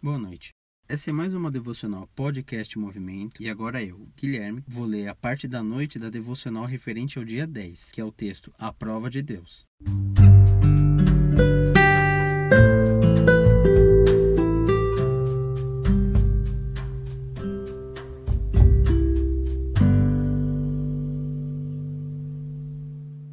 Boa noite. Essa é mais uma devocional podcast Movimento e agora eu, Guilherme, vou ler a parte da noite da devocional referente ao dia 10, que é o texto A Prova de Deus.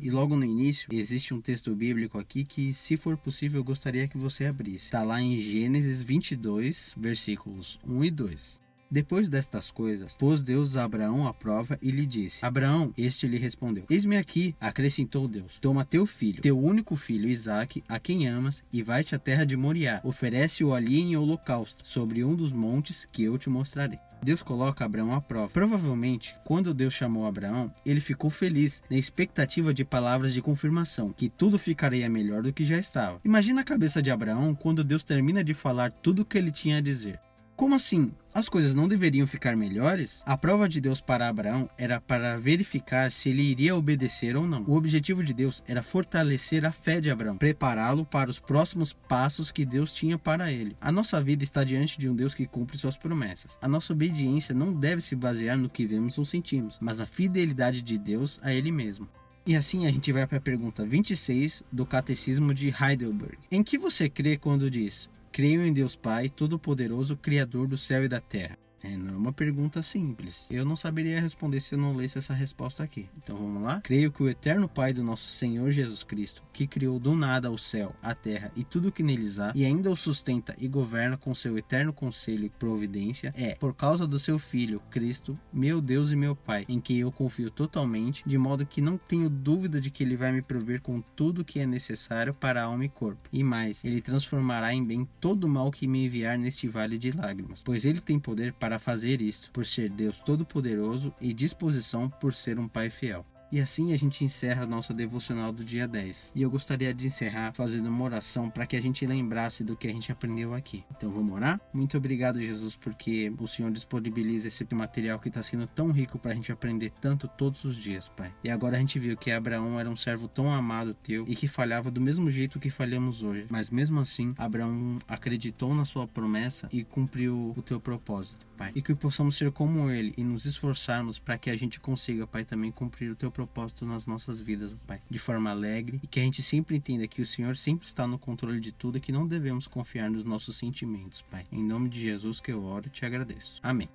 E logo no início, existe um texto bíblico aqui que, se for possível, eu gostaria que você abrisse. Está lá em Gênesis 22, versículos 1 e 2. Depois destas coisas, pôs Deus a Abraão à prova e lhe disse: Abraão, este lhe respondeu: Eis-me aqui, acrescentou Deus. Toma teu filho, teu único filho Isaque, a quem amas, e vai-te à terra de Moriá. Oferece-o ali em holocausto, sobre um dos montes que eu te mostrarei. Deus coloca Abraão à prova. Provavelmente, quando Deus chamou Abraão, ele ficou feliz, na expectativa de palavras de confirmação, que tudo ficaria melhor do que já estava. Imagina a cabeça de Abraão quando Deus termina de falar tudo o que ele tinha a dizer. Como assim? As coisas não deveriam ficar melhores? A prova de Deus para Abraão era para verificar se ele iria obedecer ou não. O objetivo de Deus era fortalecer a fé de Abraão, prepará-lo para os próximos passos que Deus tinha para ele. A nossa vida está diante de um Deus que cumpre suas promessas. A nossa obediência não deve se basear no que vemos ou sentimos, mas na fidelidade de Deus a ele mesmo. E assim a gente vai para a pergunta 26 do Catecismo de Heidelberg. Em que você crê quando diz: Creio em Deus Pai, Todo-Poderoso, Criador do céu e da terra. É, é uma pergunta simples. Eu não saberia responder se eu não lesse essa resposta aqui. Então vamos lá? Creio que o eterno Pai do nosso Senhor Jesus Cristo, que criou do nada o céu, a terra e tudo que neles há, e ainda o sustenta e governa com seu eterno conselho e providência, é, por causa do seu Filho, Cristo, meu Deus e meu Pai, em quem eu confio totalmente, de modo que não tenho dúvida de que ele vai me prover com tudo o que é necessário para alma e corpo. E mais, ele transformará em bem todo o mal que me enviar neste vale de lágrimas, pois ele tem poder para para fazer isso, por ser Deus Todo-Poderoso e disposição por ser um Pai fiel. E assim a gente encerra a nossa devocional do dia 10. E eu gostaria de encerrar fazendo uma oração para que a gente lembrasse do que a gente aprendeu aqui. Então vamos orar? Muito obrigado, Jesus, porque o Senhor disponibiliza esse material que está sendo tão rico para a gente aprender tanto todos os dias, Pai. E agora a gente viu que Abraão era um servo tão amado teu e que falhava do mesmo jeito que falhamos hoje. Mas mesmo assim, Abraão acreditou na sua promessa e cumpriu o teu propósito. Pai. E que possamos ser como Ele e nos esforçarmos para que a gente consiga, Pai, também cumprir o Teu propósito nas nossas vidas, Pai, de forma alegre e que a gente sempre entenda que o Senhor sempre está no controle de tudo e que não devemos confiar nos nossos sentimentos, Pai. Em nome de Jesus que eu oro e te agradeço. Amém.